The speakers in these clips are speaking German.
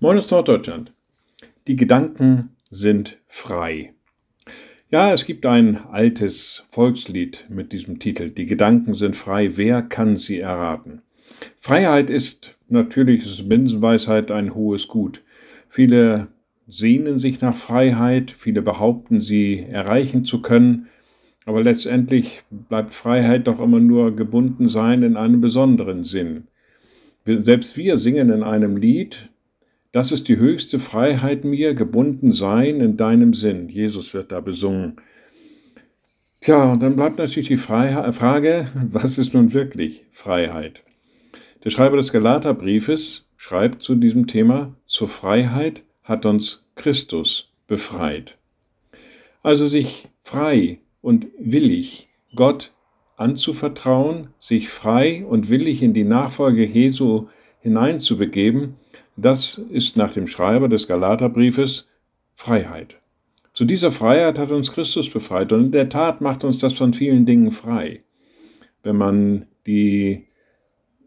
Moin aus Norddeutschland. Die Gedanken sind frei. Ja, es gibt ein altes Volkslied mit diesem Titel. Die Gedanken sind frei. Wer kann sie erraten? Freiheit ist natürlich, ist Binsenweisheit, ein hohes Gut. Viele sehnen sich nach Freiheit, viele behaupten, sie erreichen zu können, aber letztendlich bleibt Freiheit doch immer nur gebunden sein in einem besonderen Sinn. Selbst wir singen in einem Lied, das ist die höchste Freiheit mir, gebunden sein in deinem Sinn. Jesus wird da besungen. Tja, und dann bleibt natürlich die Frage, was ist nun wirklich Freiheit? Der Schreiber des Galaterbriefes schreibt zu diesem Thema, zur Freiheit hat uns Christus befreit. Also sich frei und willig Gott anzuvertrauen, sich frei und willig in die Nachfolge Jesu hineinzubegeben, das ist nach dem Schreiber des Galaterbriefes Freiheit. Zu dieser Freiheit hat uns Christus befreit und in der Tat macht uns das von vielen Dingen frei. Wenn man die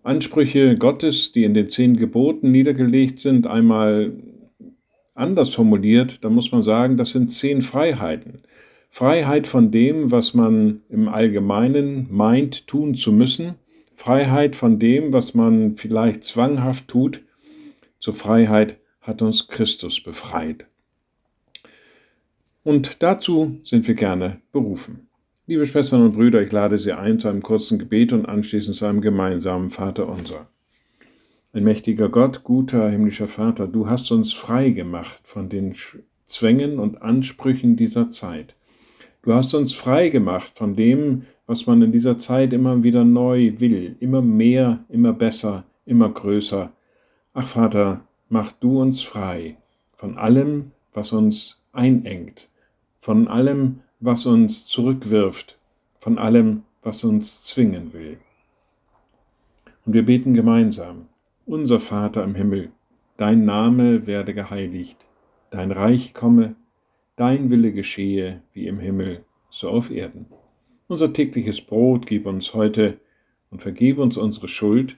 Ansprüche Gottes, die in den zehn Geboten niedergelegt sind, einmal anders formuliert, dann muss man sagen, das sind zehn Freiheiten. Freiheit von dem, was man im Allgemeinen meint, tun zu müssen. Freiheit von dem, was man vielleicht zwanghaft tut zur Freiheit hat uns Christus befreit. Und dazu sind wir gerne berufen. Liebe Schwestern und Brüder, ich lade Sie ein zu einem kurzen Gebet und anschließend zu einem gemeinsamen Vater unser. Ein mächtiger Gott, guter himmlischer Vater, du hast uns frei gemacht von den Zwängen und Ansprüchen dieser Zeit. Du hast uns frei gemacht von dem, was man in dieser Zeit immer wieder neu will, immer mehr, immer besser, immer größer, Ach Vater, mach du uns frei von allem, was uns einengt, von allem, was uns zurückwirft, von allem, was uns zwingen will. Und wir beten gemeinsam, unser Vater im Himmel, dein Name werde geheiligt, dein Reich komme, dein Wille geschehe wie im Himmel, so auf Erden. Unser tägliches Brot gib uns heute und vergib uns unsere Schuld,